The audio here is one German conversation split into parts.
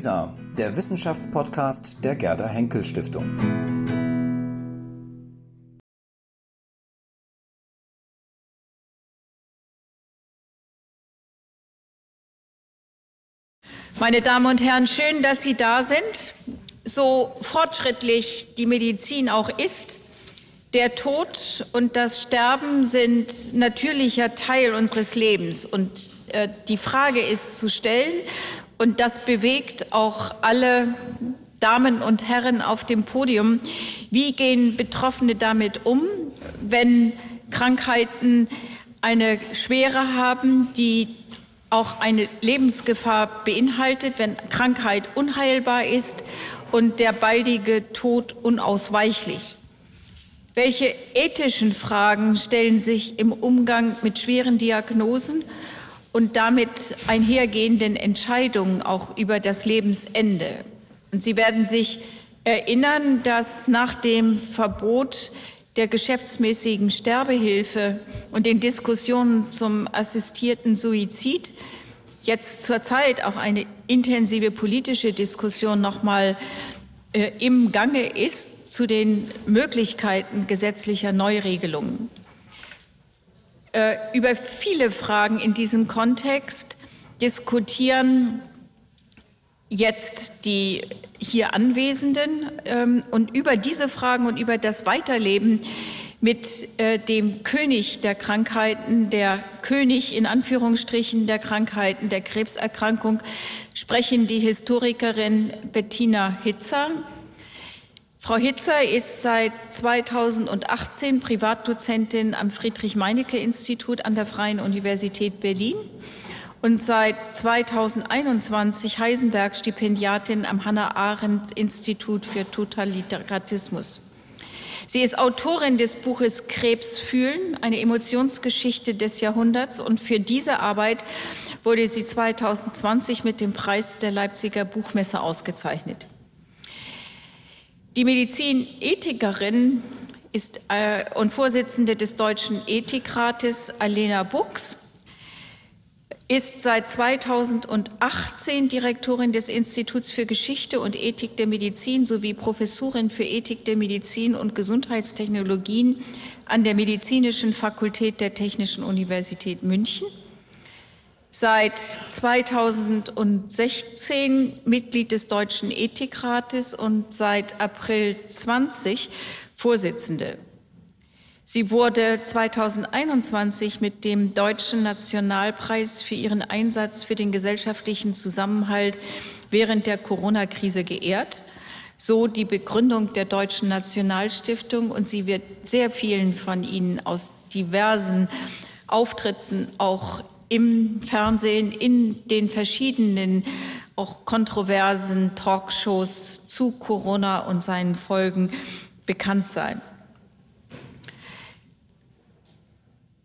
WISA, der Wissenschaftspodcast der Gerda Henkel Stiftung. Meine Damen und Herren, schön, dass Sie da sind. So fortschrittlich die Medizin auch ist, der Tod und das Sterben sind natürlicher Teil unseres Lebens. Und äh, die Frage ist zu stellen, und das bewegt auch alle Damen und Herren auf dem Podium, wie gehen Betroffene damit um, wenn Krankheiten eine Schwere haben, die auch eine Lebensgefahr beinhaltet, wenn Krankheit unheilbar ist und der baldige Tod unausweichlich. Welche ethischen Fragen stellen sich im Umgang mit schweren Diagnosen und damit einhergehenden Entscheidungen auch über das Lebensende? Und Sie werden sich erinnern, dass nach dem Verbot der geschäftsmäßigen Sterbehilfe und den Diskussionen zum assistierten Suizid jetzt zurzeit auch eine intensive politische Diskussion noch mal äh, im Gange ist zu den Möglichkeiten gesetzlicher Neuregelungen. Äh, über viele Fragen in diesem Kontext diskutieren jetzt die hier Anwesenden ähm, und über diese Fragen und über das Weiterleben mit äh, dem König der Krankheiten, der König in Anführungsstrichen der Krankheiten, der Krebserkrankung, sprechen die Historikerin Bettina Hitzer. Frau Hitzer ist seit 2018 Privatdozentin am Friedrich-Meinecke-Institut an der Freien Universität Berlin und seit 2021 Heisenberg-Stipendiatin am Hannah-Arendt-Institut für Totalitarismus. Sie ist Autorin des Buches Krebs fühlen, eine Emotionsgeschichte des Jahrhunderts. Und für diese Arbeit wurde sie 2020 mit dem Preis der Leipziger Buchmesse ausgezeichnet. Die Medizinethikerin ist äh, und Vorsitzende des Deutschen Ethikrates Alena Buchs ist seit 2018 Direktorin des Instituts für Geschichte und Ethik der Medizin sowie Professorin für Ethik der Medizin und Gesundheitstechnologien an der Medizinischen Fakultät der Technischen Universität München. Seit 2016 Mitglied des Deutschen Ethikrates und seit April 20 Vorsitzende Sie wurde 2021 mit dem Deutschen Nationalpreis für ihren Einsatz für den gesellschaftlichen Zusammenhalt während der Corona-Krise geehrt. So die Begründung der Deutschen Nationalstiftung. Und sie wird sehr vielen von Ihnen aus diversen Auftritten auch im Fernsehen, in den verschiedenen auch kontroversen Talkshows zu Corona und seinen Folgen bekannt sein.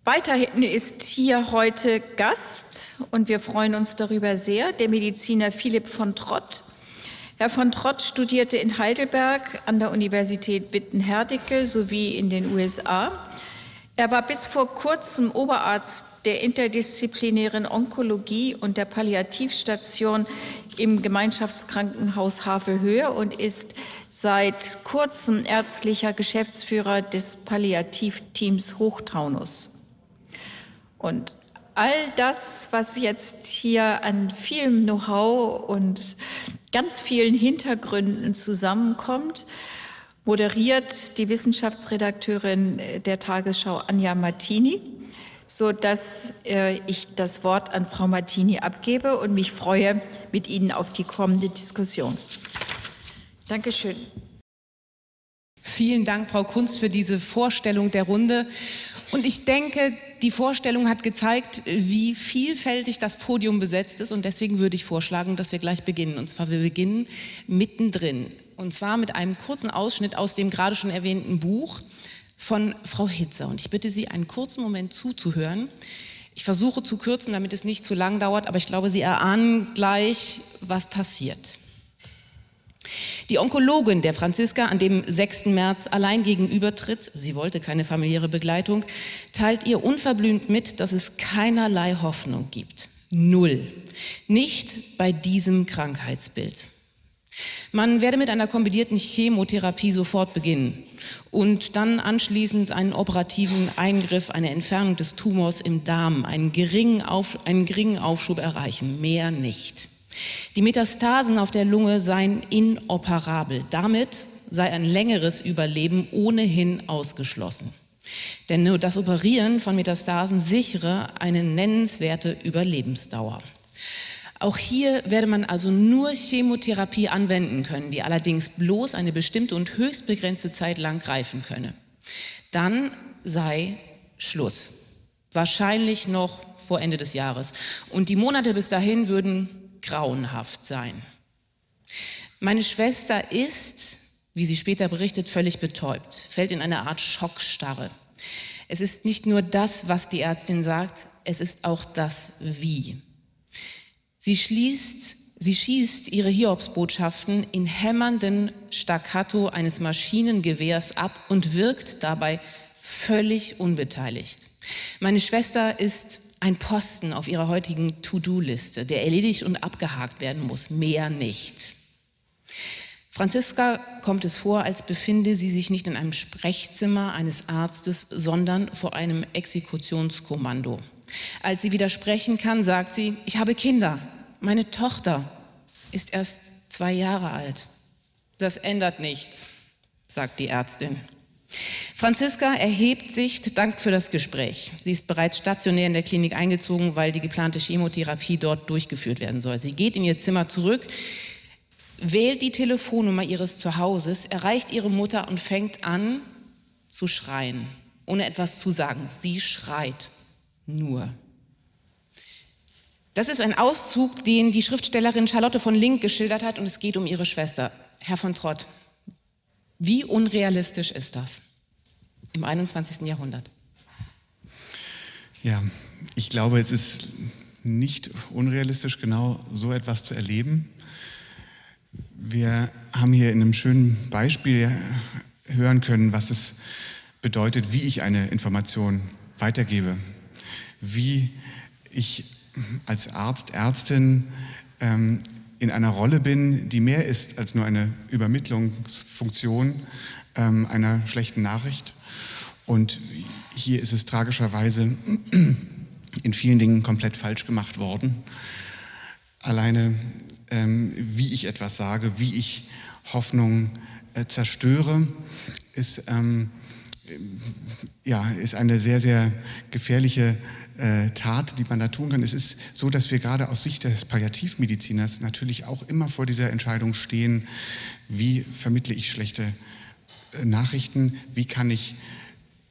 Weiterhin ist hier heute Gast, und wir freuen uns darüber sehr, der Mediziner Philipp von Trott. Herr von Trott studierte in Heidelberg an der Universität Witten-Herdecke sowie in den USA. Er war bis vor kurzem Oberarzt der interdisziplinären Onkologie und der Palliativstation im Gemeinschaftskrankenhaus Havelhöhe und ist seit kurzem ärztlicher Geschäftsführer des Palliativteams Hochtaunus. Und all das, was jetzt hier an vielem Know-how und ganz vielen Hintergründen zusammenkommt, moderiert die Wissenschaftsredakteurin der Tagesschau Anja Martini, so dass äh, ich das Wort an Frau Martini abgebe und mich freue mit Ihnen auf die kommende Diskussion. Dankeschön. Vielen Dank, Frau Kunst, für diese Vorstellung der Runde. Und ich denke, die Vorstellung hat gezeigt, wie vielfältig das Podium besetzt ist. Und deswegen würde ich vorschlagen, dass wir gleich beginnen. Und zwar, wir beginnen mittendrin. Und zwar mit einem kurzen Ausschnitt aus dem gerade schon erwähnten Buch von Frau Hitzer. Und ich bitte Sie, einen kurzen Moment zuzuhören. Ich versuche zu kürzen, damit es nicht zu lang dauert, aber ich glaube, Sie erahnen gleich, was passiert. Die Onkologin der Franziska an dem 6. März allein gegenübertritt, sie wollte keine familiäre Begleitung, teilt ihr unverblümt mit, dass es keinerlei Hoffnung gibt. Null. Nicht bei diesem Krankheitsbild. Man werde mit einer kombinierten Chemotherapie sofort beginnen und dann anschließend einen operativen Eingriff, eine Entfernung des Tumors im Darm, einen geringen, Auf, einen geringen Aufschub erreichen, mehr nicht. Die Metastasen auf der Lunge seien inoperabel. Damit sei ein längeres Überleben ohnehin ausgeschlossen. Denn nur das Operieren von Metastasen sichere eine nennenswerte Überlebensdauer. Auch hier werde man also nur Chemotherapie anwenden können, die allerdings bloß eine bestimmte und höchst begrenzte Zeit lang greifen könne. Dann sei Schluss. Wahrscheinlich noch vor Ende des Jahres. Und die Monate bis dahin würden grauenhaft sein. Meine Schwester ist, wie sie später berichtet, völlig betäubt, fällt in eine Art Schockstarre. Es ist nicht nur das, was die Ärztin sagt, es ist auch das Wie. Sie schließt, sie schießt ihre Hiobsbotschaften in hämmernden Staccato eines Maschinengewehrs ab und wirkt dabei völlig unbeteiligt. Meine Schwester ist ein Posten auf ihrer heutigen To-Do-Liste, der erledigt und abgehakt werden muss, mehr nicht. Franziska kommt es vor, als befinde sie sich nicht in einem Sprechzimmer eines Arztes, sondern vor einem Exekutionskommando. Als sie widersprechen kann, sagt sie, ich habe Kinder, meine Tochter ist erst zwei Jahre alt. Das ändert nichts, sagt die Ärztin. Franziska erhebt sich, dankt für das Gespräch. Sie ist bereits stationär in der Klinik eingezogen, weil die geplante Chemotherapie dort durchgeführt werden soll. Sie geht in ihr Zimmer zurück, wählt die Telefonnummer ihres Zuhauses, erreicht ihre Mutter und fängt an zu schreien, ohne etwas zu sagen. Sie schreit nur. Das ist ein Auszug, den die Schriftstellerin Charlotte von Link geschildert hat und es geht um ihre Schwester. Herr von Trott, wie unrealistisch ist das im 21. Jahrhundert? Ja, ich glaube, es ist nicht unrealistisch, genau so etwas zu erleben. Wir haben hier in einem schönen Beispiel hören können, was es bedeutet, wie ich eine Information weitergebe, wie ich als Arzt, Ärztin ähm, in einer Rolle bin, die mehr ist als nur eine Übermittlungsfunktion ähm, einer schlechten Nachricht. Und hier ist es tragischerweise in vielen Dingen komplett falsch gemacht worden. Alleine, ähm, wie ich etwas sage, wie ich Hoffnung äh, zerstöre, ist, ähm, ja, ist eine sehr, sehr gefährliche äh, Tat, die man da tun kann. Es ist so, dass wir gerade aus Sicht des Palliativmediziners natürlich auch immer vor dieser Entscheidung stehen, wie vermittle ich schlechte äh, Nachrichten, wie kann ich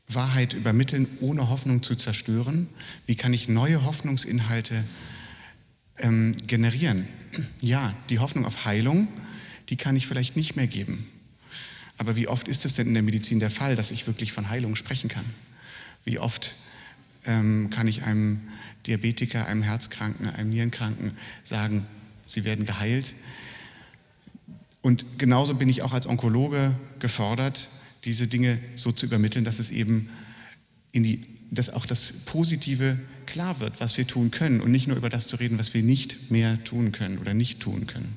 Wahrheit übermitteln, ohne Hoffnung zu zerstören, wie kann ich neue Hoffnungsinhalte ähm, generieren. Ja, die Hoffnung auf Heilung, die kann ich vielleicht nicht mehr geben. Aber wie oft ist es denn in der Medizin der Fall, dass ich wirklich von Heilung sprechen kann? Wie oft ähm, kann ich einem Diabetiker, einem Herzkranken, einem Nierenkranken sagen, sie werden geheilt. Und genauso bin ich auch als Onkologe gefordert, diese Dinge so zu übermitteln, dass es eben in die, dass auch das Positive klar wird, was wir tun können und nicht nur über das zu reden, was wir nicht mehr tun können oder nicht tun können.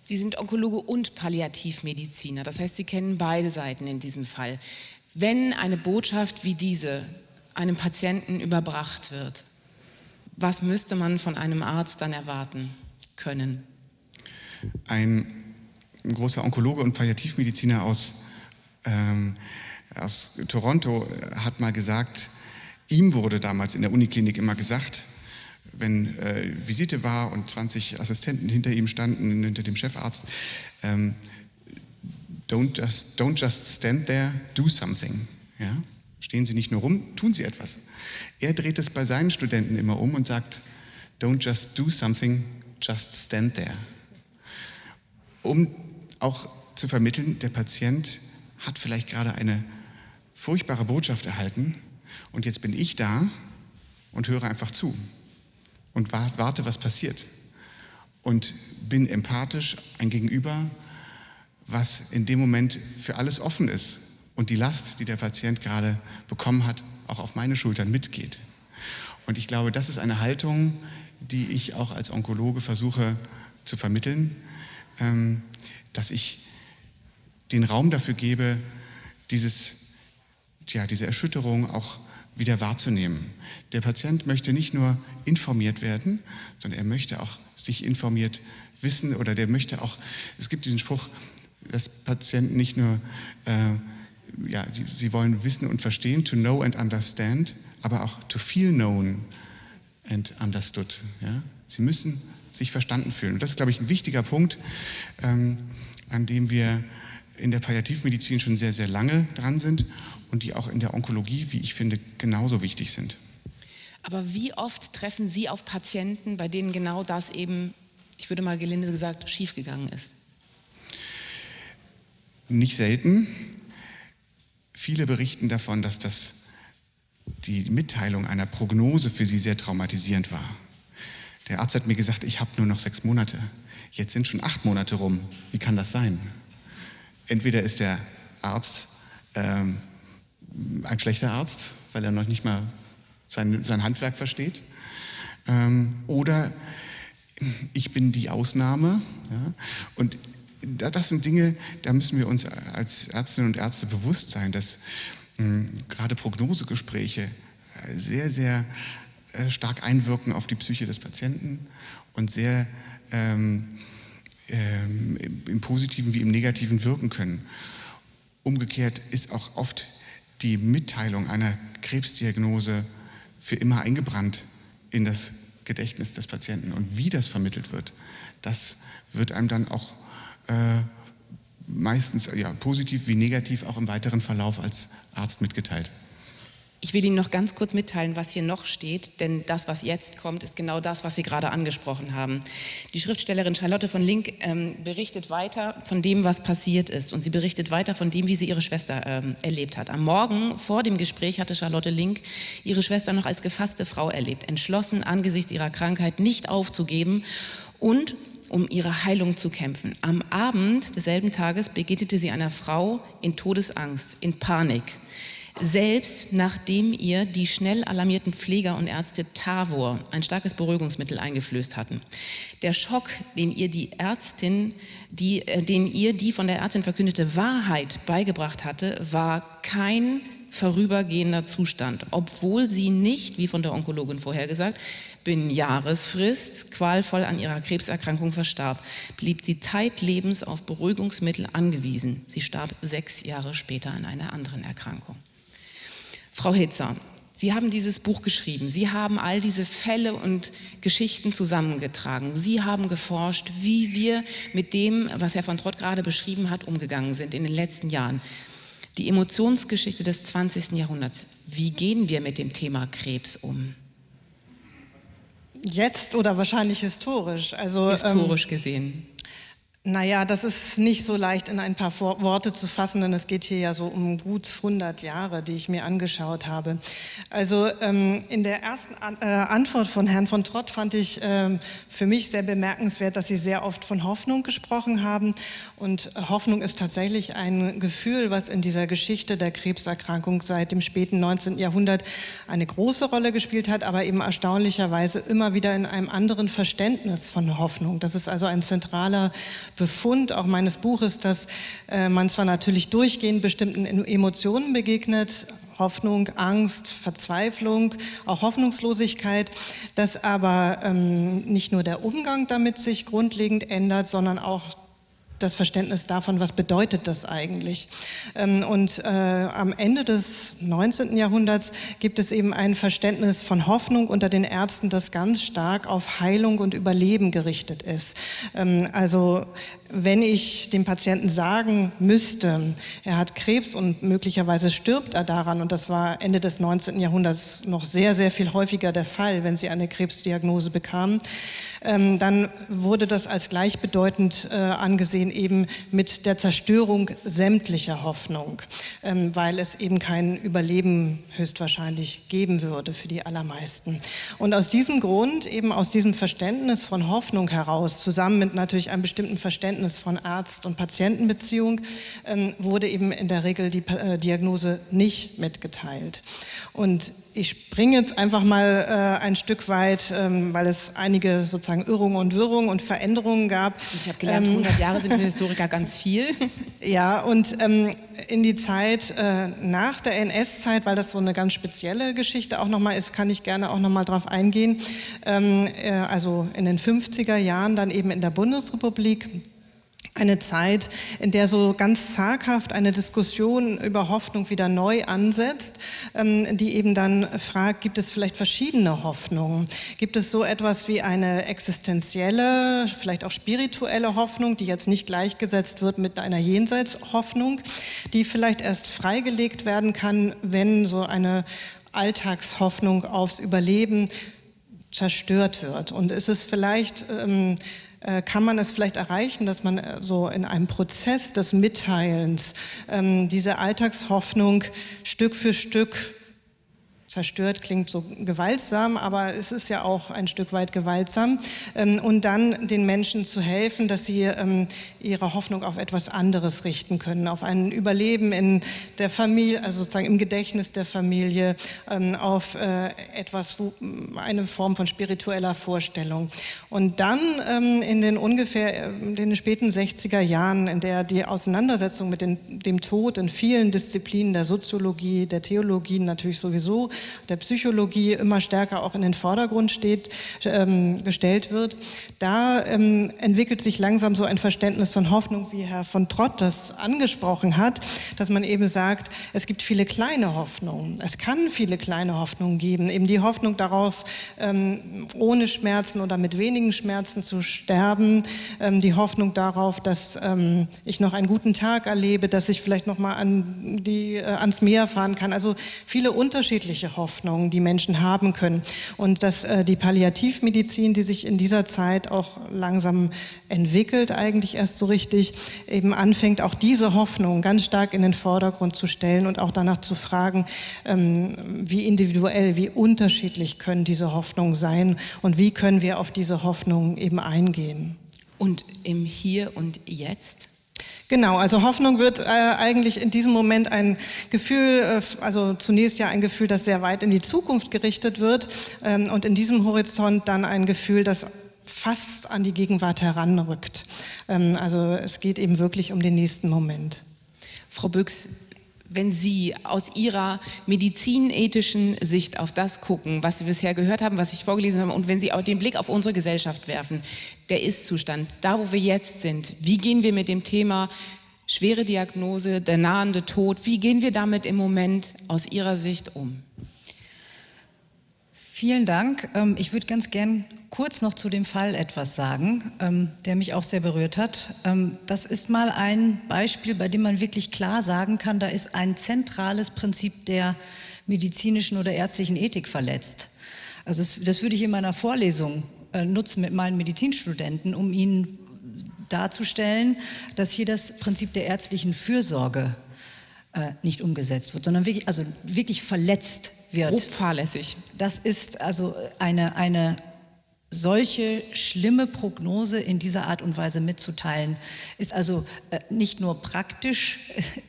Sie sind Onkologe und Palliativmediziner, das heißt, Sie kennen beide Seiten in diesem Fall. Wenn eine Botschaft wie diese einem Patienten überbracht wird. Was müsste man von einem Arzt dann erwarten können? Ein, großer Onkologe und Palliativmediziner aus, ähm, aus Toronto hat mal gesagt, ihm wurde damals in der Uniklinik immer gesagt, wenn äh, Visite war und 20 Assistenten hinter ihm standen, hinter dem Chefarzt, ähm, don't, just, don't just stand there, do something. Ja? Stehen Sie nicht nur rum, tun Sie etwas. Er dreht es bei seinen Studenten immer um und sagt, don't just do something, just stand there. Um auch zu vermitteln, der Patient hat vielleicht gerade eine furchtbare Botschaft erhalten und jetzt bin ich da und höre einfach zu und warte, was passiert. Und bin empathisch ein Gegenüber, was in dem Moment für alles offen ist und die Last, die der Patient gerade bekommen hat, auch auf meine Schultern mitgeht. Und ich glaube, das ist eine Haltung, die ich auch als Onkologe versuche zu vermitteln, ähm, dass ich den Raum dafür gebe, dieses, ja, diese Erschütterung auch wieder wahrzunehmen. Der Patient möchte nicht nur informiert werden, sondern er möchte auch sich informiert wissen oder der möchte auch, es gibt diesen Spruch, dass Patienten nicht nur, äh, ja, sie, sie wollen wissen und verstehen, to know and understand, aber auch to feel known and understood. Ja? Sie müssen sich verstanden fühlen. Und das ist, glaube ich, ein wichtiger Punkt, ähm, an dem wir in der Palliativmedizin schon sehr, sehr lange dran sind und die auch in der Onkologie, wie ich finde, genauso wichtig sind. Aber wie oft treffen Sie auf Patienten, bei denen genau das eben, ich würde mal gelinde gesagt, schiefgegangen ist? Nicht selten. Viele berichten davon, dass das die Mitteilung einer Prognose für sie sehr traumatisierend war. Der Arzt hat mir gesagt, ich habe nur noch sechs Monate. Jetzt sind schon acht Monate rum. Wie kann das sein? Entweder ist der Arzt ähm, ein schlechter Arzt, weil er noch nicht mal sein, sein Handwerk versteht, ähm, oder ich bin die Ausnahme. Ja? Und das sind Dinge, da müssen wir uns als Ärztinnen und Ärzte bewusst sein, dass mh, gerade Prognosegespräche sehr, sehr äh, stark einwirken auf die Psyche des Patienten und sehr ähm, ähm, im Positiven wie im Negativen wirken können. Umgekehrt ist auch oft die Mitteilung einer Krebsdiagnose für immer eingebrannt in das Gedächtnis des Patienten. Und wie das vermittelt wird, das wird einem dann auch äh, meistens ja, positiv wie negativ auch im weiteren Verlauf als Arzt mitgeteilt. Ich will Ihnen noch ganz kurz mitteilen, was hier noch steht, denn das, was jetzt kommt, ist genau das, was Sie gerade angesprochen haben. Die Schriftstellerin Charlotte von Link ähm, berichtet weiter von dem, was passiert ist und sie berichtet weiter von dem, wie sie ihre Schwester ähm, erlebt hat. Am Morgen vor dem Gespräch hatte Charlotte Link ihre Schwester noch als gefasste Frau erlebt, entschlossen angesichts ihrer Krankheit nicht aufzugeben und um ihre Heilung zu kämpfen. Am Abend desselben Tages begegnete sie einer Frau in Todesangst, in Panik selbst nachdem ihr die schnell alarmierten Pfleger und Ärzte Tavor, ein starkes Beruhigungsmittel, eingeflößt hatten. Der Schock, den ihr die Ärztin, die, äh, den ihr die von der Ärztin verkündete Wahrheit beigebracht hatte, war kein vorübergehender Zustand, obwohl sie nicht, wie von der Onkologin vorhergesagt, binnen Jahresfrist qualvoll an ihrer Krebserkrankung verstarb, blieb sie zeitlebens auf Beruhigungsmittel angewiesen. Sie starb sechs Jahre später an einer anderen Erkrankung. Frau Hitzer, Sie haben dieses Buch geschrieben. Sie haben all diese Fälle und Geschichten zusammengetragen. Sie haben geforscht, wie wir mit dem, was Herr von Trott gerade beschrieben hat, umgegangen sind in den letzten Jahren. Die Emotionsgeschichte des 20. Jahrhunderts. Wie gehen wir mit dem Thema Krebs um? Jetzt oder wahrscheinlich historisch? Also, historisch ähm, gesehen. Naja, das ist nicht so leicht in ein paar Worte zu fassen, denn es geht hier ja so um gut 100 Jahre, die ich mir angeschaut habe. Also ähm, in der ersten An äh, Antwort von Herrn von Trott fand ich ähm, für mich sehr bemerkenswert, dass Sie sehr oft von Hoffnung gesprochen haben. Und Hoffnung ist tatsächlich ein Gefühl, was in dieser Geschichte der Krebserkrankung seit dem späten 19. Jahrhundert eine große Rolle gespielt hat, aber eben erstaunlicherweise immer wieder in einem anderen Verständnis von Hoffnung. Das ist also ein zentraler Befund auch meines Buches, dass äh, man zwar natürlich durchgehend bestimmten Emotionen begegnet, Hoffnung, Angst, Verzweiflung, auch Hoffnungslosigkeit, dass aber ähm, nicht nur der Umgang damit sich grundlegend ändert, sondern auch das Verständnis davon, was bedeutet das eigentlich. Ähm, und äh, am Ende des 19. Jahrhunderts gibt es eben ein Verständnis von Hoffnung unter den Ärzten, das ganz stark auf Heilung und Überleben gerichtet ist. Ähm, also wenn ich dem Patienten sagen müsste, er hat Krebs und möglicherweise stirbt er daran, und das war Ende des 19. Jahrhunderts noch sehr, sehr viel häufiger der Fall, wenn sie eine Krebsdiagnose bekamen, ähm, dann wurde das als gleichbedeutend äh, angesehen eben mit der Zerstörung sämtlicher Hoffnung, ähm, weil es eben kein Überleben höchstwahrscheinlich geben würde für die allermeisten. Und aus diesem Grund, eben aus diesem Verständnis von Hoffnung heraus, zusammen mit natürlich einem bestimmten Verständnis Verständnis von Arzt- und Patientenbeziehung ähm, wurde eben in der Regel die äh, Diagnose nicht mitgeteilt. Und ich springe jetzt einfach mal äh, ein Stück weit, ähm, weil es einige sozusagen Irrungen und Wirrungen und Veränderungen gab. Ich habe gelernt, 100 ähm, Jahre sind für Historiker ganz viel. Ja, und ähm, in die Zeit äh, nach der NS-Zeit, weil das so eine ganz spezielle Geschichte auch nochmal ist, kann ich gerne auch nochmal drauf eingehen. Ähm, äh, also in den 50er Jahren dann eben in der Bundesrepublik eine Zeit, in der so ganz zaghaft eine Diskussion über Hoffnung wieder neu ansetzt, ähm, die eben dann fragt, gibt es vielleicht verschiedene Hoffnungen? Gibt es so etwas wie eine existenzielle, vielleicht auch spirituelle Hoffnung, die jetzt nicht gleichgesetzt wird mit einer Jenseitshoffnung, die vielleicht erst freigelegt werden kann, wenn so eine Alltagshoffnung aufs Überleben zerstört wird. Und ist es vielleicht ähm, äh, kann man es vielleicht erreichen, dass man äh, so in einem Prozess des Mitteilens ähm, diese Alltagshoffnung Stück für Stück zerstört klingt so gewaltsam, aber es ist ja auch ein Stück weit gewaltsam. Ähm, und dann den Menschen zu helfen, dass sie ähm, ihre Hoffnung auf etwas anderes richten können, auf ein Überleben in der Familie, also sozusagen im Gedächtnis der Familie, ähm, auf äh, etwas, eine Form von spiritueller Vorstellung. Und dann in den ungefähr in den späten 60er Jahren, in der die Auseinandersetzung mit dem Tod in vielen Disziplinen der Soziologie, der Theologie natürlich sowieso der Psychologie immer stärker auch in den Vordergrund steht, ähm, gestellt wird, da ähm, entwickelt sich langsam so ein Verständnis von Hoffnung, wie Herr von Trott das angesprochen hat, dass man eben sagt, es gibt viele kleine Hoffnungen. Es kann viele kleine Hoffnungen geben. Eben die Hoffnung darauf, ähm, ohne Schmerzen oder mit wenigen Schmerzen zu sterben. Ähm, die Hoffnung darauf, dass ähm, ich noch einen guten Tag erlebe, dass ich vielleicht noch mal an die, äh, ans Meer fahren kann. Also viele unterschiedliche Hoffnung, die Menschen haben können. Und dass äh, die Palliativmedizin, die sich in dieser Zeit auch langsam entwickelt, eigentlich erst so richtig, eben anfängt, auch diese Hoffnung ganz stark in den Vordergrund zu stellen und auch danach zu fragen, ähm, wie individuell, wie unterschiedlich können diese Hoffnungen sein und wie können wir auf diese Hoffnung eben eingehen. Und im Hier und Jetzt? Genau, also Hoffnung wird äh, eigentlich in diesem Moment ein Gefühl, äh, also zunächst ja ein Gefühl, das sehr weit in die Zukunft gerichtet wird ähm, und in diesem Horizont dann ein Gefühl, das fast an die Gegenwart heranrückt. Ähm, also es geht eben wirklich um den nächsten Moment. Frau Büchs, wenn Sie aus Ihrer medizinethischen Sicht auf das gucken, was Sie bisher gehört haben, was ich vorgelesen habe, und wenn Sie auch den Blick auf unsere Gesellschaft werfen, der Ist-Zustand, da wo wir jetzt sind, wie gehen wir mit dem Thema schwere Diagnose, der nahende Tod, wie gehen wir damit im Moment aus Ihrer Sicht um? Vielen Dank. Ähm, ich würde ganz gern kurz noch zu dem Fall etwas sagen, ähm, der mich auch sehr berührt hat. Ähm, das ist mal ein Beispiel, bei dem man wirklich klar sagen kann, da ist ein zentrales Prinzip der medizinischen oder ärztlichen Ethik verletzt. Also das würde ich in meiner Vorlesung äh, nutzen mit meinen Medizinstudenten, um ihnen darzustellen, dass hier das Prinzip der ärztlichen Fürsorge äh, nicht umgesetzt wird, sondern wirklich, also wirklich verletzt wird. Grob fahrlässig. Das ist also eine, eine solche schlimme Prognose in dieser Art und Weise mitzuteilen, ist also äh, nicht nur praktisch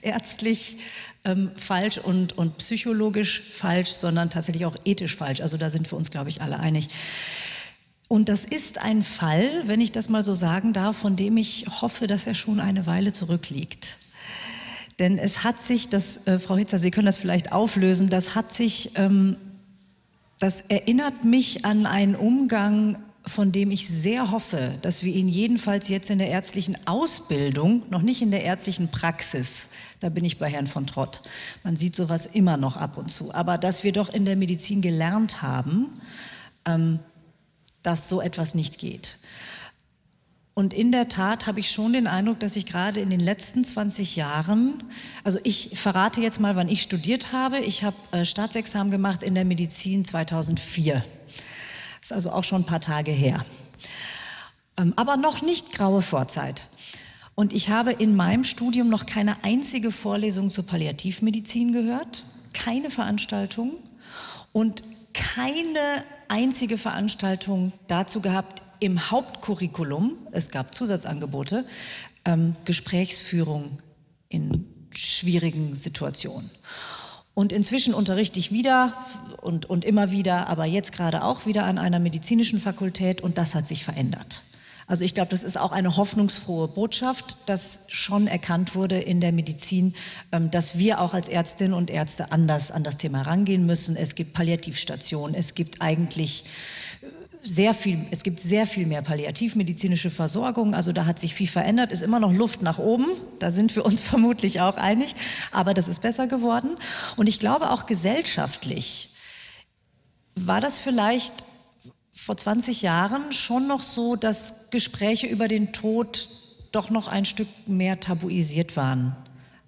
äh, ärztlich ähm, falsch und, und psychologisch falsch, sondern tatsächlich auch ethisch falsch. Also da sind wir uns, glaube ich, alle einig. Und das ist ein Fall, wenn ich das mal so sagen darf, von dem ich hoffe, dass er schon eine Weile zurückliegt. Denn es hat sich, das, äh, Frau Hitzer, Sie können das vielleicht auflösen, das hat sich, ähm, das erinnert mich an einen Umgang, von dem ich sehr hoffe, dass wir ihn jedenfalls jetzt in der ärztlichen Ausbildung, noch nicht in der ärztlichen Praxis, da bin ich bei Herrn von Trott, man sieht sowas immer noch ab und zu, aber dass wir doch in der Medizin gelernt haben, ähm, dass so etwas nicht geht. Und in der Tat habe ich schon den Eindruck, dass ich gerade in den letzten 20 Jahren, also ich verrate jetzt mal, wann ich studiert habe. Ich habe äh, Staatsexamen gemacht in der Medizin 2004. Das ist also auch schon ein paar Tage her. Ähm, aber noch nicht graue Vorzeit. Und ich habe in meinem Studium noch keine einzige Vorlesung zur Palliativmedizin gehört, keine Veranstaltung und keine einzige Veranstaltung dazu gehabt, im Hauptcurriculum, es gab Zusatzangebote, ähm, Gesprächsführung in schwierigen Situationen. Und inzwischen unterrichte ich wieder und, und immer wieder, aber jetzt gerade auch wieder an einer medizinischen Fakultät und das hat sich verändert. Also ich glaube, das ist auch eine hoffnungsfrohe Botschaft, dass schon erkannt wurde in der Medizin, ähm, dass wir auch als Ärztinnen und Ärzte anders an das Thema rangehen müssen. Es gibt Palliativstationen, es gibt eigentlich sehr viel, es gibt sehr viel mehr palliativmedizinische Versorgung. Also da hat sich viel verändert, ist immer noch Luft nach oben. Da sind wir uns vermutlich auch einig. Aber das ist besser geworden. Und ich glaube auch gesellschaftlich war das vielleicht vor 20 Jahren schon noch so, dass Gespräche über den Tod doch noch ein Stück mehr tabuisiert waren,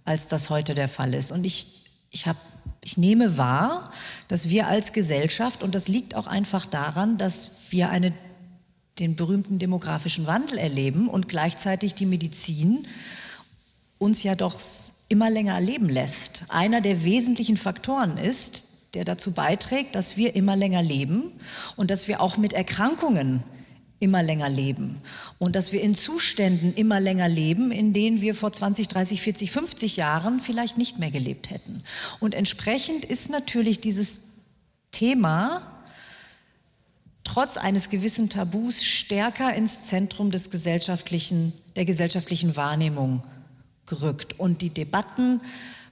als das heute der Fall ist. Und ich, ich habe ich nehme wahr, dass wir als Gesellschaft, und das liegt auch einfach daran, dass wir eine, den berühmten demografischen Wandel erleben und gleichzeitig die Medizin uns ja doch immer länger leben lässt. Einer der wesentlichen Faktoren ist, der dazu beiträgt, dass wir immer länger leben und dass wir auch mit Erkrankungen immer länger leben und dass wir in Zuständen immer länger leben, in denen wir vor 20, 30, 40, 50 Jahren vielleicht nicht mehr gelebt hätten. Und entsprechend ist natürlich dieses Thema trotz eines gewissen Tabus stärker ins Zentrum des gesellschaftlichen, der gesellschaftlichen Wahrnehmung gerückt. Und die Debatten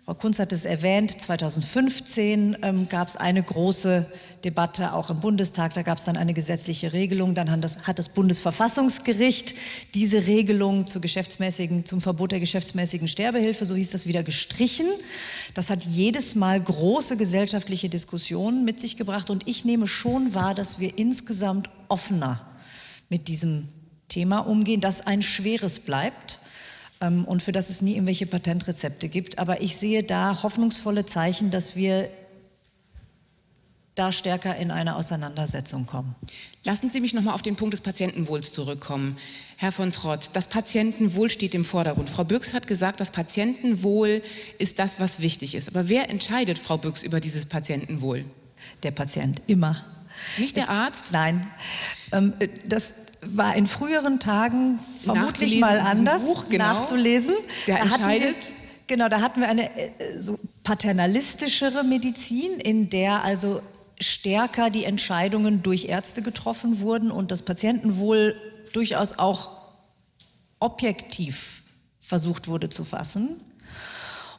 Frau Kunz hat es erwähnt, 2015 ähm, gab es eine große Debatte auch im Bundestag. Da gab es dann eine gesetzliche Regelung. Dann hat das, hat das, Bundesverfassungsgericht diese Regelung zur geschäftsmäßigen, zum Verbot der geschäftsmäßigen Sterbehilfe, so hieß das, wieder gestrichen. Das hat jedes Mal große gesellschaftliche Diskussionen mit sich gebracht. Und ich nehme schon wahr, dass wir insgesamt offener mit diesem Thema umgehen, das ein schweres bleibt ähm, und für das es nie irgendwelche Patentrezepte gibt. Aber ich sehe da hoffnungsvolle Zeichen, dass wir da stärker in eine Auseinandersetzung kommen. Lassen Sie mich noch mal auf den Punkt des Patientenwohls zurückkommen. Herr von Trott, das Patientenwohl steht im Vordergrund. Frau Büchs hat gesagt, das Patientenwohl ist das, was wichtig ist. Aber wer entscheidet, Frau Büchs, über dieses Patientenwohl? Der Patient, immer. Nicht der Arzt? Nein. Ähm, das war in früheren Tagen vermutlich mal anders Buch, genau, nachzulesen. Der da entscheidet. Wir, genau, da hatten wir eine äh, so paternalistischere Medizin, in der also stärker die Entscheidungen durch Ärzte getroffen wurden und das Patientenwohl durchaus auch objektiv versucht wurde zu fassen.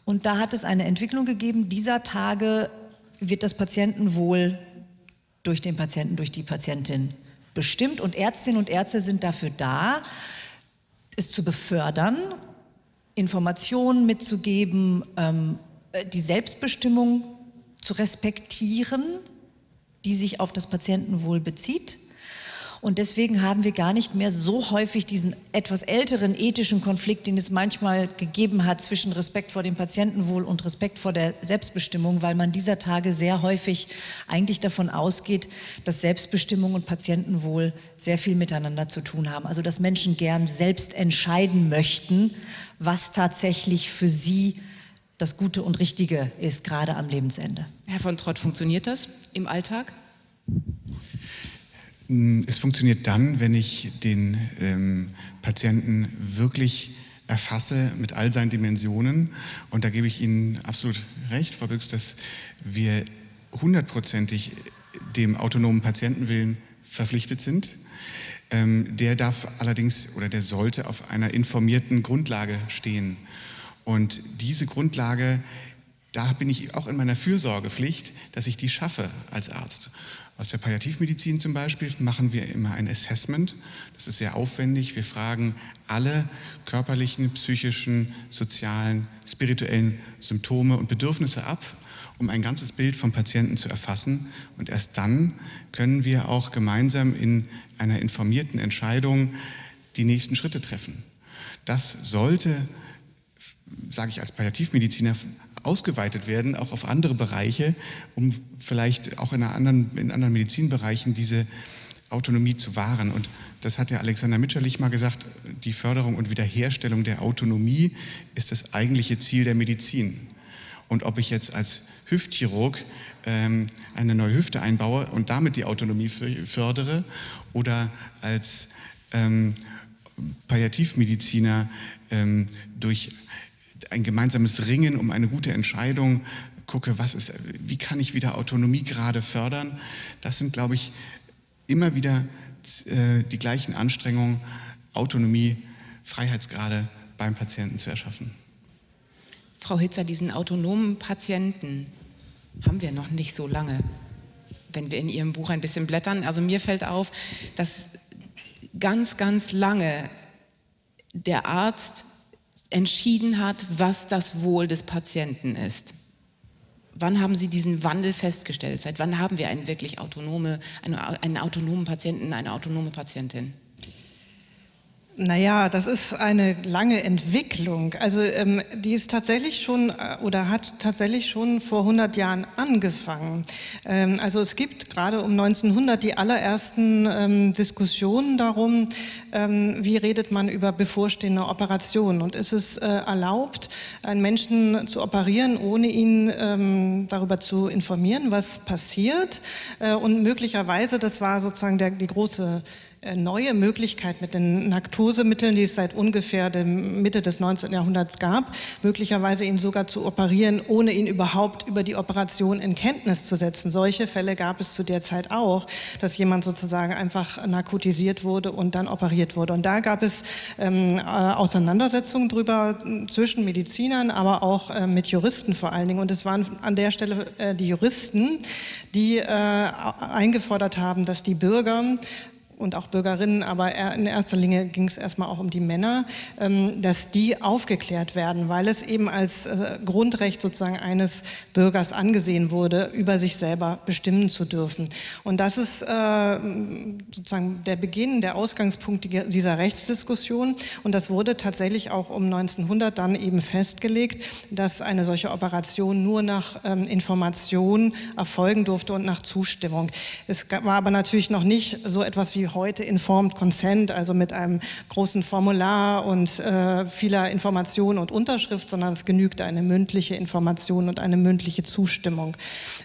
Und da hat es eine Entwicklung gegeben. Dieser Tage wird das Patientenwohl durch den Patienten, durch die Patientin bestimmt und Ärztinnen und Ärzte sind dafür da, es zu befördern, Informationen mitzugeben, ähm, die Selbstbestimmung zu respektieren, die sich auf das Patientenwohl bezieht und deswegen haben wir gar nicht mehr so häufig diesen etwas älteren ethischen Konflikt, den es manchmal gegeben hat zwischen Respekt vor dem Patientenwohl und Respekt vor der Selbstbestimmung, weil man dieser Tage sehr häufig eigentlich davon ausgeht, dass Selbstbestimmung und Patientenwohl sehr viel miteinander zu tun haben. Also dass Menschen gern selbst entscheiden möchten, was tatsächlich für sie das Gute und Richtige ist, gerade am Lebensende. Herr von Trott, funktioniert das im Alltag? Hm, es funktioniert dann, wenn ich den ähm, Patienten wirklich erfasse mit all seinen Dimensionen. Und da gebe ich Ihnen absolut recht, Frau Büchs, dass wir hundertprozentig dem autonomen Patientenwillen verpflichtet sind. Ähm, der darf allerdings oder der sollte auf einer informierten Grundlage stehen. Und diese Grundlage, da bin ich auch in meiner Fürsorgepflicht, dass ich die schaffe als Arzt. Aus der Palliativmedizin zum Beispiel machen wir immer ein Assessment. Das ist sehr aufwendig. Wir fragen alle körperlichen, psychischen, sozialen, spirituellen Symptome und Bedürfnisse ab, um ein ganzes Bild vom Patienten zu erfassen. Und erst dann können wir auch gemeinsam in einer informierten Entscheidung die nächsten Schritte treffen. Das sollte, sage ich als Palliativmediziner, ausgeweitet werden, auch auf andere Bereiche, um vielleicht auch in, anderen, in anderen Medizinbereichen diese Autonomie zu wahren. Und das hat ja Alexander Mitscherlich mal gesagt, die Förderung und Wiederherstellung der Autonomie ist das eigentliche Ziel der Medizin. Und ob ich jetzt als Hüftchirurg ähm, eine neue Hüfte einbaue und damit die Autonomie fördere oder als ähm, Palliativmediziner ähm, durch ein gemeinsames Ringen um eine gute Entscheidung gucke, was ist, wie kann ich wieder Autonomie gerade fördern. Das sind, glaube ich, immer wieder äh, die gleichen Anstrengungen, Autonomie, Freiheitsgrade beim Patienten zu erschaffen. Frau Hitzer, diesen autonomen Patienten haben wir noch nicht so lange. Wenn wir in Ihrem Buch ein bisschen blättern, also mir fällt auf, dass ganz, ganz lange der Arzt entschieden hat, was das Wohl des Patienten ist. Wann haben Sie diesen Wandel festgestellt? Seit wann haben wir einen wirklich autonome, einen, einen autonomen Patienten, eine autonome Patientin? Naja, das ist eine lange Entwicklung. Also ähm, die ist tatsächlich schon äh, oder hat tatsächlich schon vor 100 Jahren angefangen. Ähm, also es gibt gerade um 1900 die allerersten ähm, Diskussionen darum, ähm, wie redet man über bevorstehende Operationen und ist es äh, erlaubt, einen Menschen zu operieren, ohne ihn ähm, darüber zu informieren, was passiert äh, und möglicherweise, das war sozusagen der, die große neue Möglichkeit mit den Narkosemitteln, die es seit ungefähr Mitte des 19. Jahrhunderts gab, möglicherweise ihn sogar zu operieren, ohne ihn überhaupt über die Operation in Kenntnis zu setzen. Solche Fälle gab es zu der Zeit auch, dass jemand sozusagen einfach narkotisiert wurde und dann operiert wurde. Und da gab es ähm, äh, Auseinandersetzungen drüber zwischen Medizinern, aber auch äh, mit Juristen vor allen Dingen. Und es waren an der Stelle äh, die Juristen, die äh, eingefordert haben, dass die Bürger und auch Bürgerinnen, aber in erster Linie ging es erstmal auch um die Männer, ähm, dass die aufgeklärt werden, weil es eben als äh, Grundrecht sozusagen eines Bürgers angesehen wurde, über sich selber bestimmen zu dürfen. Und das ist äh, sozusagen der Beginn, der Ausgangspunkt dieser Rechtsdiskussion. Und das wurde tatsächlich auch um 1900 dann eben festgelegt, dass eine solche Operation nur nach ähm, Information erfolgen durfte und nach Zustimmung. Es war aber natürlich noch nicht so etwas wie heute Informed Consent, also mit einem großen Formular und äh, vieler Informationen und Unterschrift, sondern es genügte eine mündliche Information und eine mündliche Zustimmung.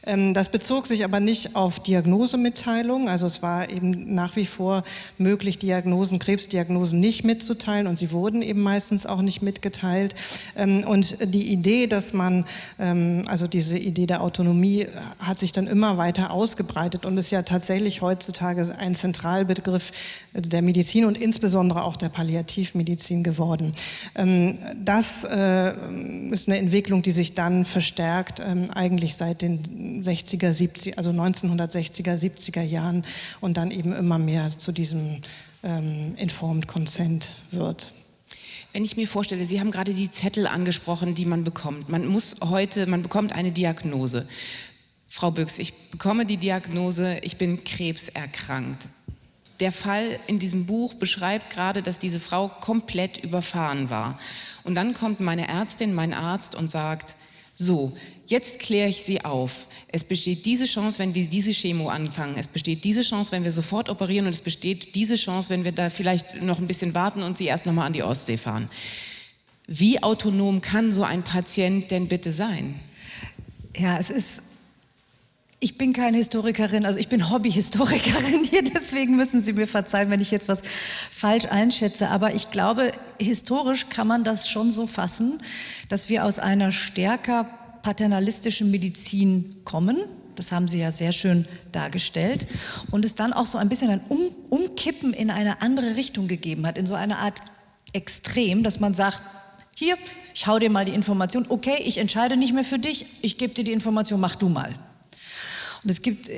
Ähm, das bezog sich aber nicht auf Diagnosemitteilung, also es war eben nach wie vor möglich, Diagnosen, Krebsdiagnosen nicht mitzuteilen und sie wurden eben meistens auch nicht mitgeteilt. Ähm, und die Idee, dass man, ähm, also diese Idee der Autonomie hat sich dann immer weiter ausgebreitet und ist ja tatsächlich heutzutage ein zentral Begriff der Medizin und insbesondere auch der Palliativmedizin geworden. Ähm, das äh, ist eine Entwicklung, die sich dann verstärkt, ähm, eigentlich seit den 60er, 70, also 1960er, 70er Jahren und dann eben immer mehr zu diesem ähm, Informed Consent wird. Wenn ich mir vorstelle, Sie haben gerade die Zettel angesprochen, die man bekommt. Man muss heute, man bekommt eine Diagnose. Frau Büchs, ich bekomme die Diagnose, ich bin krebserkrankt. Der Fall in diesem Buch beschreibt gerade, dass diese Frau komplett überfahren war. Und dann kommt meine Ärztin, mein Arzt und sagt, so, jetzt kläre ich Sie auf. Es besteht diese Chance, wenn die diese Chemo anfangen. Es besteht diese Chance, wenn wir sofort operieren. Und es besteht diese Chance, wenn wir da vielleicht noch ein bisschen warten und Sie erst noch mal an die Ostsee fahren. Wie autonom kann so ein Patient denn bitte sein? Ja, es ist ich bin keine Historikerin, also ich bin Hobbyhistorikerin hier, deswegen müssen Sie mir verzeihen, wenn ich jetzt was falsch einschätze. Aber ich glaube, historisch kann man das schon so fassen, dass wir aus einer stärker paternalistischen Medizin kommen. Das haben Sie ja sehr schön dargestellt. Und es dann auch so ein bisschen ein um Umkippen in eine andere Richtung gegeben hat, in so eine Art Extrem, dass man sagt, hier, ich hau dir mal die Information, okay, ich entscheide nicht mehr für dich, ich gebe dir die Information, mach du mal. Und es gibt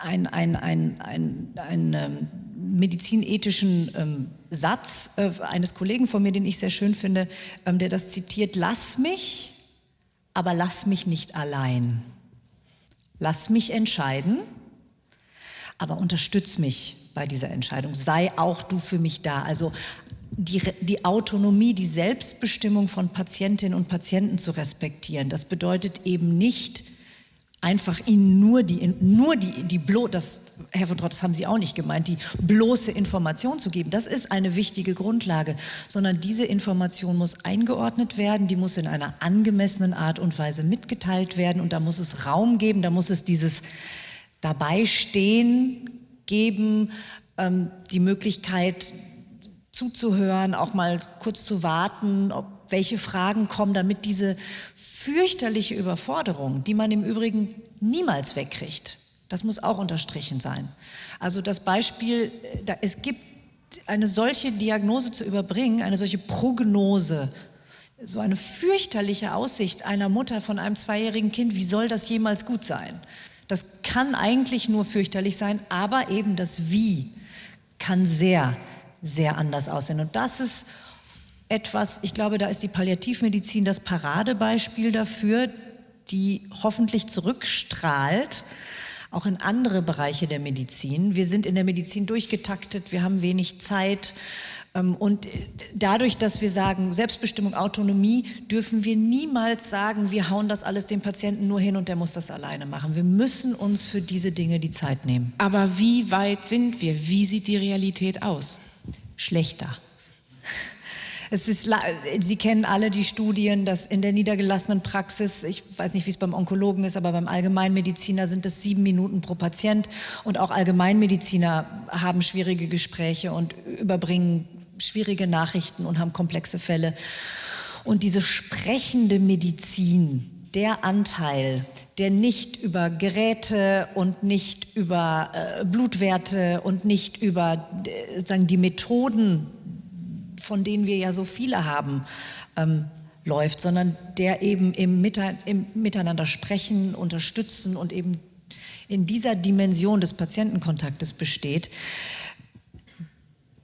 einen ein, ein, ein, ein ähm, medizinethischen ähm, Satz äh, eines Kollegen von mir, den ich sehr schön finde, ähm, der das zitiert, lass mich, aber lass mich nicht allein. Lass mich entscheiden, aber unterstütz mich bei dieser Entscheidung. Sei auch du für mich da. Also die, die, Autonomie, die Selbstbestimmung von Patientinnen und Patienten zu respektieren. Das bedeutet eben nicht, einfach ihnen nur die, nur die, die blo das, Herr von Trott, das haben Sie auch nicht gemeint, die bloße Information zu geben. Das ist eine wichtige Grundlage, sondern diese Information muss eingeordnet werden, die muss in einer angemessenen Art und Weise mitgeteilt werden und da muss es Raum geben, da muss es dieses dabei stehen geben, ähm, die Möglichkeit zuzuhören, auch mal kurz zu warten, ob welche Fragen kommen, damit diese fürchterliche Überforderung, die man im Übrigen niemals wegkriegt, das muss auch unterstrichen sein. Also das Beispiel, äh, es gibt eine solche Diagnose zu überbringen, eine solche Prognose, so eine fürchterliche Aussicht einer Mutter von einem zweijährigen Kind, wie soll das jemals gut sein? Das kann eigentlich nur fürchterlich sein, aber eben das Wie kann sehr, sehr anders aussehen. Und das ist etwas, ich glaube, da ist die Palliativmedizin das Paradebeispiel dafür, die hoffentlich zurückstrahlt, auch in andere Bereiche der Medizin. Wir sind in der Medizin durchgetaktet, wir haben wenig Zeit. Ähm, und dadurch, dass wir sagen, Selbstbestimmung, Autonomie, dürfen wir niemals sagen, wir hauen das alles dem Patienten nur hin und der muss das alleine machen. Wir müssen uns für diese Dinge die Zeit nehmen. Aber wie weit sind wir? Wie sieht die Realität aus? Schlechter. Es ist, Sie kennen alle die Studien, dass in der niedergelassenen Praxis, ich weiß nicht, wie es beim Onkologen ist, aber beim Allgemeinmediziner sind es sieben Minuten pro Patient. Und auch Allgemeinmediziner haben schwierige Gespräche und überbringen schwierige Nachrichten und haben komplexe Fälle. Und diese sprechende Medizin, der Anteil, der nicht über Geräte und nicht über äh, Blutwerte und nicht über äh, sagen, die Methoden von denen wir ja so viele haben, ähm, läuft, sondern der eben im, Mita im Miteinander sprechen, unterstützen und eben in dieser Dimension des Patientenkontaktes besteht.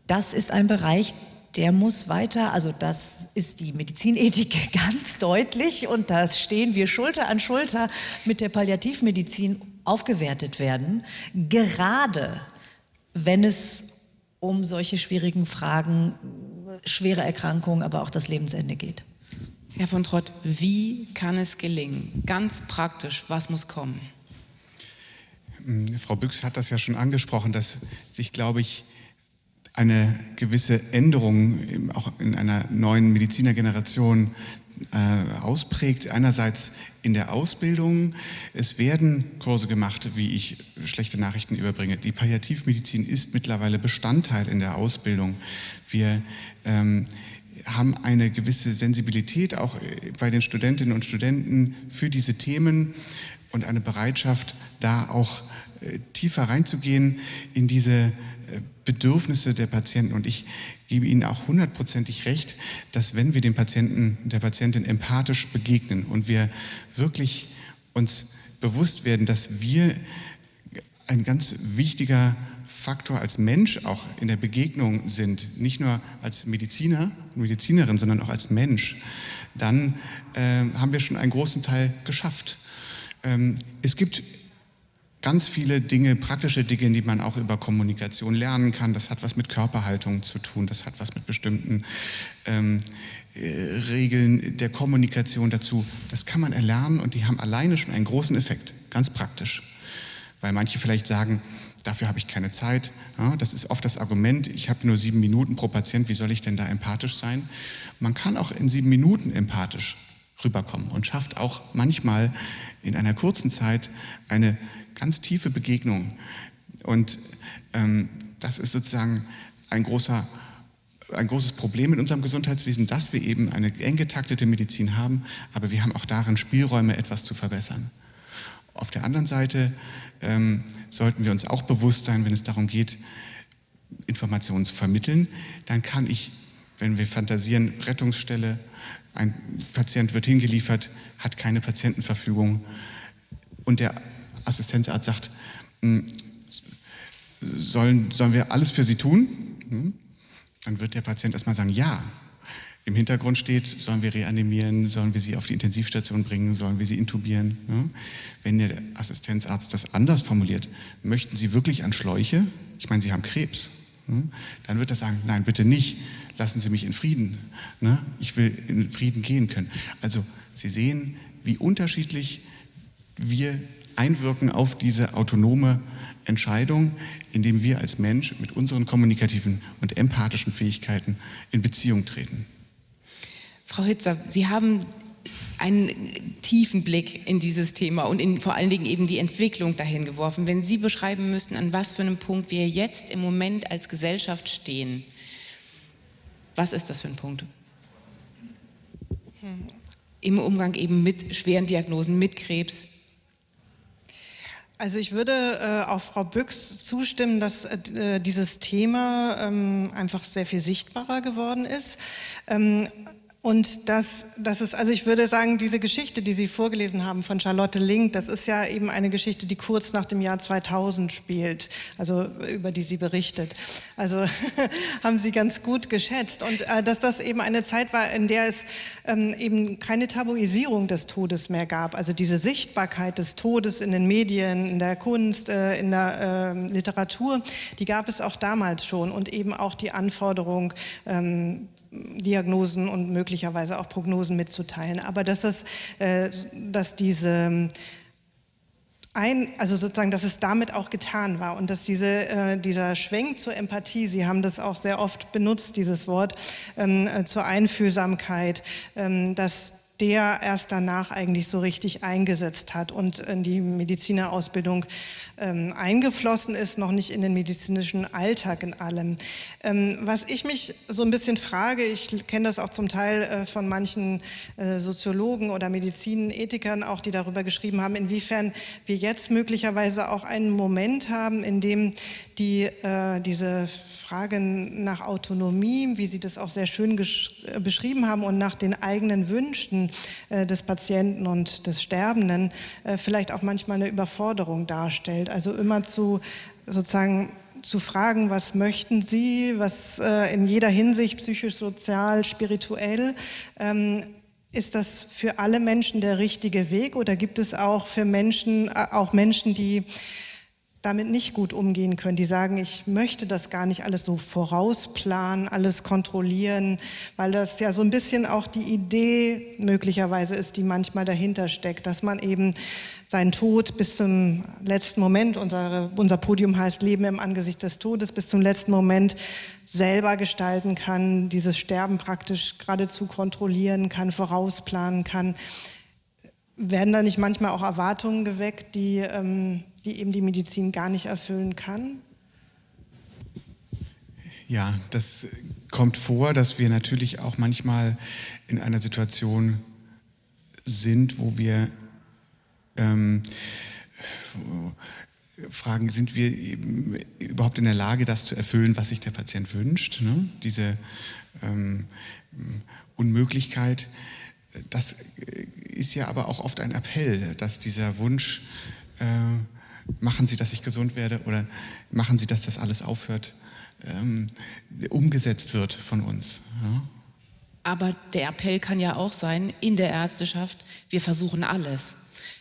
Das ist ein Bereich, der muss weiter, also das ist die Medizinethik ganz deutlich und da stehen wir Schulter an Schulter mit der Palliativmedizin aufgewertet werden, gerade wenn es um solche schwierigen Fragen schwere Erkrankungen, aber auch das Lebensende geht. Herr von Trott, wie kann es gelingen? Ganz praktisch, was muss kommen? Hm, Frau Büchs hat das ja schon angesprochen, dass sich, glaube ich, eine gewisse Änderung auch in einer neuen Medizinergeneration äh, ausprägt. Einerseits in der Ausbildung. Es werden Kurse gemacht, wie ich schlechte Nachrichten überbringe. Die Palliativmedizin ist mittlerweile Bestandteil in der Ausbildung. Wir ähm, haben eine gewisse Sensibilität auch äh, bei den Studentinnen und Studenten für diese Themen und eine Bereitschaft, da auch äh, tiefer reinzugehen in diese äh, Bedürfnisse der Patienten. Und ich gebe Ihnen auch hundertprozentig recht, dass wenn wir dem Patienten, der Patientin empathisch begegnen und wir wirklich uns bewusst werden, dass wir ein ganz wichtiger Faktor als Mensch auch in der Begegnung sind, nicht nur als Mediziner und Medizinerin, sondern auch als Mensch, dann äh, haben wir schon einen großen Teil geschafft. Ähm, es gibt ganz viele Dinge, praktische Dinge, die man auch über Kommunikation lernen kann. Das hat was mit Körperhaltung zu tun, das hat was mit bestimmten ähm, äh, Regeln der Kommunikation dazu. Das kann man erlernen und die haben alleine schon einen großen Effekt, ganz praktisch. Weil manche vielleicht sagen, dafür habe ich keine Zeit. Ja, das ist oft das Argument, ich habe nur sieben Minuten pro Patient, wie soll ich denn da empathisch sein? Man kann auch in sieben Minuten empathisch rüberkommen und schafft auch manchmal in einer kurzen Zeit eine ganz tiefe Begegnung. Und ähm, das ist sozusagen ein, großer, ein großes Problem in unserem Gesundheitswesen, dass wir eben eine eng getaktete Medizin haben, aber wir haben auch darin Spielräume, etwas zu verbessern. Auf der anderen Seite ähm, sollten wir uns auch bewusst sein, wenn es darum geht, Informationen zu vermitteln, dann kann ich, wenn wir fantasieren, Rettungsstelle, ein Patient wird hingeliefert, hat keine Patientenverfügung und der Assistenzarzt sagt, hm, sollen, sollen wir alles für Sie tun? Hm? Dann wird der Patient erstmal sagen, ja. Im Hintergrund steht, sollen wir reanimieren, sollen wir sie auf die Intensivstation bringen, sollen wir sie intubieren. Wenn der Assistenzarzt das anders formuliert, möchten Sie wirklich an Schläuche? Ich meine, Sie haben Krebs. Dann wird er sagen, nein, bitte nicht, lassen Sie mich in Frieden. Ne? Ich will in Frieden gehen können. Also Sie sehen, wie unterschiedlich wir einwirken auf diese autonome Entscheidung, indem wir als Mensch mit unseren kommunikativen und empathischen Fähigkeiten in Beziehung treten. Frau Hitzer, Sie haben einen tiefen Blick in dieses Thema und in, vor allen Dingen eben die Entwicklung dahin geworfen. Wenn Sie beschreiben müssten, an was für einem Punkt wir jetzt im Moment als Gesellschaft stehen, was ist das für ein Punkt? Im Umgang eben mit schweren Diagnosen, mit Krebs. Also ich würde äh, auch Frau Büchs zustimmen, dass äh, dieses Thema ähm, einfach sehr viel sichtbarer geworden ist. Ähm, und das, das ist, also ich würde sagen, diese Geschichte, die Sie vorgelesen haben von Charlotte Link, das ist ja eben eine Geschichte, die kurz nach dem Jahr 2000 spielt, also über die sie berichtet. Also haben Sie ganz gut geschätzt. Und äh, dass das eben eine Zeit war, in der es ähm, eben keine Tabuisierung des Todes mehr gab. Also diese Sichtbarkeit des Todes in den Medien, in der Kunst, äh, in der äh, Literatur, die gab es auch damals schon. Und eben auch die Anforderung, ähm, Diagnosen und möglicherweise auch Prognosen mitzuteilen. Aber dass, das, äh, dass diese ein, also sozusagen, dass es damit auch getan war und dass diese, äh, dieser Schwenk zur Empathie, Sie haben das auch sehr oft benutzt, dieses Wort, ähm, äh, zur Einfühlsamkeit, ähm, dass der erst danach eigentlich so richtig eingesetzt hat und in die Medizinerausbildung ähm, eingeflossen ist, noch nicht in den medizinischen Alltag in allem. Ähm, was ich mich so ein bisschen frage, ich kenne das auch zum Teil äh, von manchen äh, Soziologen oder Medizinethikern auch, die darüber geschrieben haben, inwiefern wir jetzt möglicherweise auch einen Moment haben, in dem die, äh, diese Frage nach Autonomie, wie Sie das auch sehr schön äh, beschrieben haben, und nach den eigenen Wünschen äh, des Patienten und des Sterbenden äh, vielleicht auch manchmal eine Überforderung darstellt. Also immer zu sozusagen zu fragen, was möchten Sie, was äh, in jeder Hinsicht psychisch, sozial, spirituell. Ähm, ist das für alle Menschen der richtige Weg oder gibt es auch für Menschen, äh, auch Menschen, die damit nicht gut umgehen können, die sagen, ich möchte das gar nicht alles so vorausplanen, alles kontrollieren, weil das ja so ein bisschen auch die Idee möglicherweise ist, die manchmal dahinter steckt, dass man eben seinen Tod bis zum letzten Moment, unsere, unser Podium heißt Leben im Angesicht des Todes, bis zum letzten Moment selber gestalten kann, dieses Sterben praktisch geradezu kontrollieren kann, vorausplanen kann. Werden da nicht manchmal auch Erwartungen geweckt, die, ähm, die eben die Medizin gar nicht erfüllen kann? Ja, das kommt vor, dass wir natürlich auch manchmal in einer Situation sind, wo wir ähm, fragen, sind wir überhaupt in der Lage, das zu erfüllen, was sich der Patient wünscht? Ne? Diese ähm, Unmöglichkeit, das ist ja aber auch oft ein Appell, dass dieser Wunsch, äh, machen Sie, dass ich gesund werde oder machen Sie, dass das alles aufhört, ähm, umgesetzt wird von uns. Ja? Aber der Appell kann ja auch sein, in der Ärzteschaft, wir versuchen alles.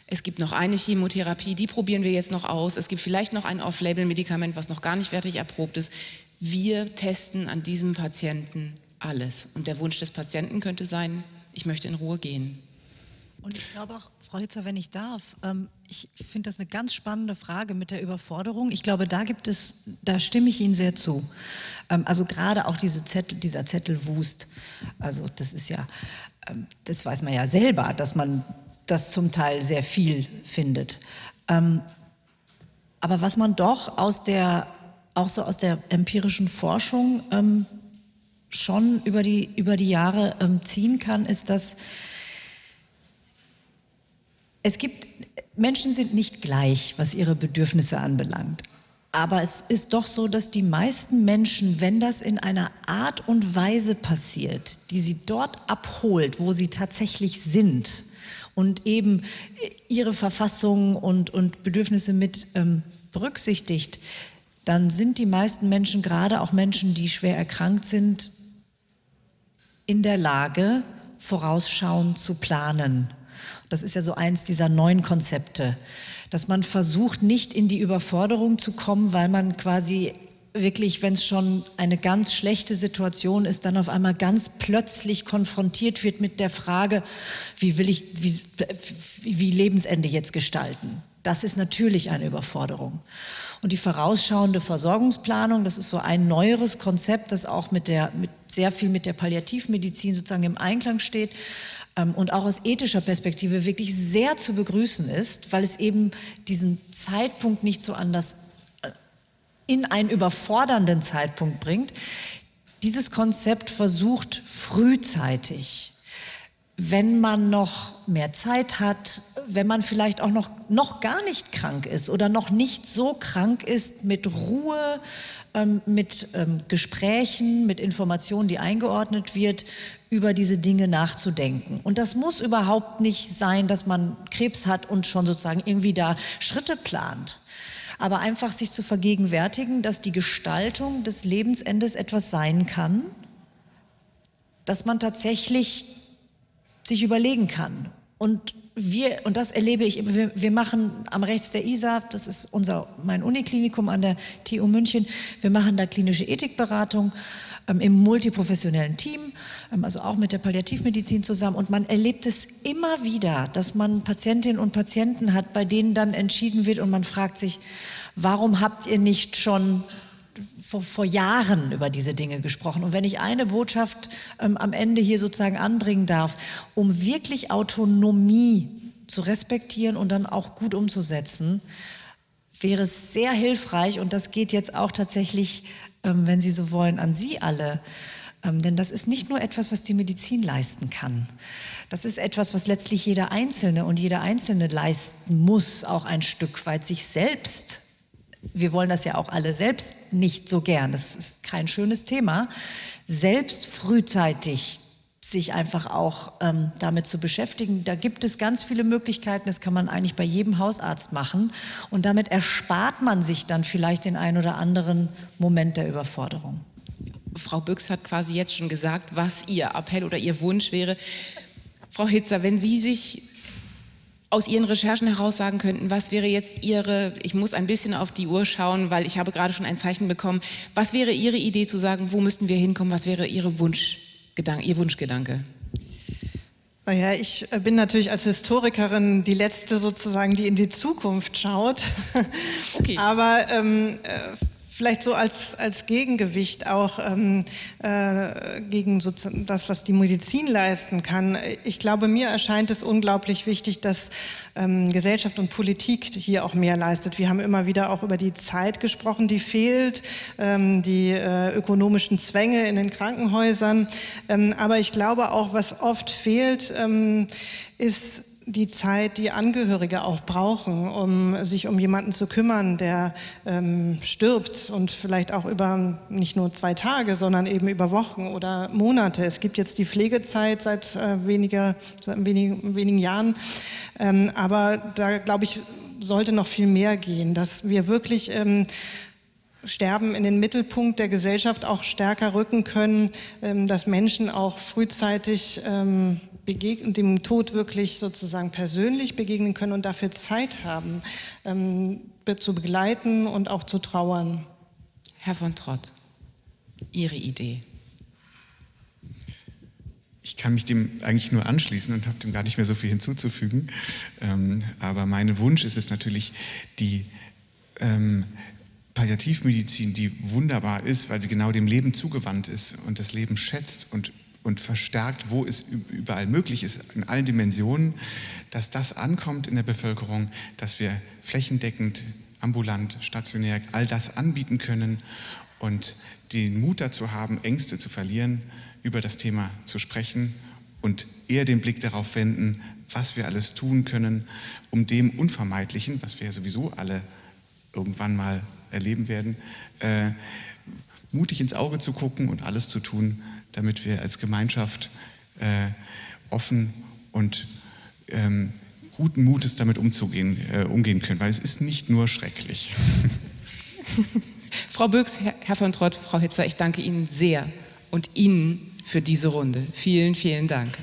Es gibt noch eine Chemotherapie, die probieren wir jetzt noch aus. Es gibt vielleicht noch ein Off-Label-Medikament, was noch gar nicht fertig erprobt ist. Wir testen an diesem Patienten alles. Und der Wunsch des Patienten könnte sein, ich möchte in Ruhe gehen. Und ich glaube auch, Frau Hitzer, wenn ich darf, ähm, ich finde das eine ganz spannende Frage mit der Überforderung. Ich glaube, da gibt es, da stimme ich Ihnen sehr zu. Ähm, also gerade auch diese Zettel, dieser Zettelwust. Also das ist ja, ähm, das weiß man ja selber, dass man das zum Teil sehr viel findet. Ähm, aber was man doch aus der, auch so aus der empirischen Forschung ähm, schon über die, über die Jahre ähm, ziehen kann, ist, dass es gibt, Menschen sind nicht gleich, was ihre Bedürfnisse anbelangt. Aber es ist doch so, dass die meisten Menschen, wenn das in einer Art und Weise passiert, die sie dort abholt, wo sie tatsächlich sind, und eben ihre Verfassung und, und Bedürfnisse mit ähm, berücksichtigt, dann sind die meisten Menschen, gerade auch Menschen, die schwer erkrankt sind, in der Lage, vorausschauend zu planen. Das ist ja so eins dieser neuen Konzepte, dass man versucht, nicht in die Überforderung zu kommen, weil man quasi wirklich, wenn es schon eine ganz schlechte Situation ist, dann auf einmal ganz plötzlich konfrontiert wird mit der Frage, wie will ich, wie, wie Lebensende jetzt gestalten? Das ist natürlich eine Überforderung. Und die vorausschauende Versorgungsplanung, das ist so ein neueres Konzept, das auch mit der, mit sehr viel mit der Palliativmedizin sozusagen im Einklang steht ähm, und auch aus ethischer Perspektive wirklich sehr zu begrüßen ist, weil es eben diesen Zeitpunkt nicht so anders äh, in einen überfordernden Zeitpunkt bringt. Dieses Konzept versucht frühzeitig wenn man noch mehr Zeit hat, wenn man vielleicht auch noch, noch gar nicht krank ist oder noch nicht so krank ist, mit Ruhe, ähm, mit ähm, Gesprächen, mit Informationen, die eingeordnet wird, über diese Dinge nachzudenken. Und das muss überhaupt nicht sein, dass man Krebs hat und schon sozusagen irgendwie da Schritte plant. Aber einfach sich zu vergegenwärtigen, dass die Gestaltung des Lebensendes etwas sein kann, dass man tatsächlich sich überlegen kann. Und wir, und das erlebe ich, wir, wir machen am rechts der ISA, das ist unser, mein Uniklinikum an der TU München, wir machen da klinische Ethikberatung ähm, im multiprofessionellen Team, ähm, also auch mit der Palliativmedizin zusammen. Und man erlebt es immer wieder, dass man Patientinnen und Patienten hat, bei denen dann entschieden wird und man fragt sich, warum habt ihr nicht schon vor, vor, Jahren über diese Dinge gesprochen. Und wenn ich eine Botschaft ähm, am Ende hier sozusagen anbringen darf, um wirklich Autonomie zu respektieren und dann auch gut umzusetzen, wäre es sehr hilfreich, und das geht jetzt auch tatsächlich, ähm, wenn Sie so wollen, an Sie alle, ähm, denn das ist nicht nur etwas, was die Medizin leisten kann. Das ist etwas, was letztlich jeder Einzelne und jeder Einzelne leisten muss, auch ein Stück weit sich selbst wir wollen das ja auch alle selbst nicht so gern, das ist kein schönes Thema, selbst frühzeitig sich einfach auch ähm, damit zu beschäftigen. Da gibt es ganz viele Möglichkeiten, das kann man eigentlich bei jedem Hausarzt machen und damit erspart man sich dann vielleicht den ein oder anderen Moment der Überforderung. Frau Büchs hat quasi jetzt schon gesagt, was Ihr Appell oder Ihr Wunsch wäre. Frau Hitzer, wenn Sie sich aus Ihren Recherchen heraus sagen könnten, was wäre jetzt Ihre, ich muss ein bisschen auf die Uhr schauen, weil ich habe gerade schon ein Zeichen bekommen, was wäre Ihre Idee zu sagen, wo müssten wir hinkommen, was wäre Ihre Wunschgedanke, Ihr Wunschgedanke? Naja, ich äh, bin natürlich als Historikerin die Letzte sozusagen, die in die Zukunft schaut. Okay. Aber ähm, äh, vielleicht so als, als Gegengewicht auch ähm, äh, gegen so das, was die Medizin leisten kann. Ich glaube, mir erscheint es unglaublich wichtig, dass ähm, Gesellschaft und Politik hier auch mehr leistet. Wir haben immer wieder auch über die Zeit gesprochen, die fehlt, ähm, die äh, ökonomischen Zwänge in den Krankenhäusern. Ähm, aber ich glaube auch, was oft fehlt, ähm, ist die Zeit, die Angehörige auch brauchen, um sich um jemanden zu kümmern, der ähm, stirbt und vielleicht auch über nicht nur zwei Tage, sondern eben über Wochen oder Monate. Es gibt jetzt die Pflegezeit seit, äh, weniger, seit wenigen, wenigen Jahren, ähm, aber da glaube ich, sollte noch viel mehr gehen, dass wir wirklich ähm, Sterben in den Mittelpunkt der Gesellschaft auch stärker rücken können, ähm, dass Menschen auch frühzeitig ähm, dem Tod wirklich sozusagen persönlich begegnen können und dafür Zeit haben, ähm, zu begleiten und auch zu trauern. Herr von Trott, Ihre Idee. Ich kann mich dem eigentlich nur anschließen und habe dem gar nicht mehr so viel hinzuzufügen. Ähm, aber mein Wunsch ist es natürlich, die ähm, Palliativmedizin, die wunderbar ist, weil sie genau dem Leben zugewandt ist und das Leben schätzt und und verstärkt, wo es überall möglich ist, in allen Dimensionen, dass das ankommt in der Bevölkerung, dass wir flächendeckend, ambulant, stationär all das anbieten können und den Mut dazu haben, Ängste zu verlieren, über das Thema zu sprechen und eher den Blick darauf wenden, was wir alles tun können, um dem Unvermeidlichen, was wir ja sowieso alle irgendwann mal erleben werden, äh, mutig ins Auge zu gucken und alles zu tun, damit wir als Gemeinschaft äh, offen und ähm, guten Mutes damit umzugehen, äh, umgehen können, weil es ist nicht nur schrecklich. Frau Böks, Herr von Trott, Frau Hitzer, ich danke Ihnen sehr und Ihnen für diese Runde. Vielen, vielen Dank.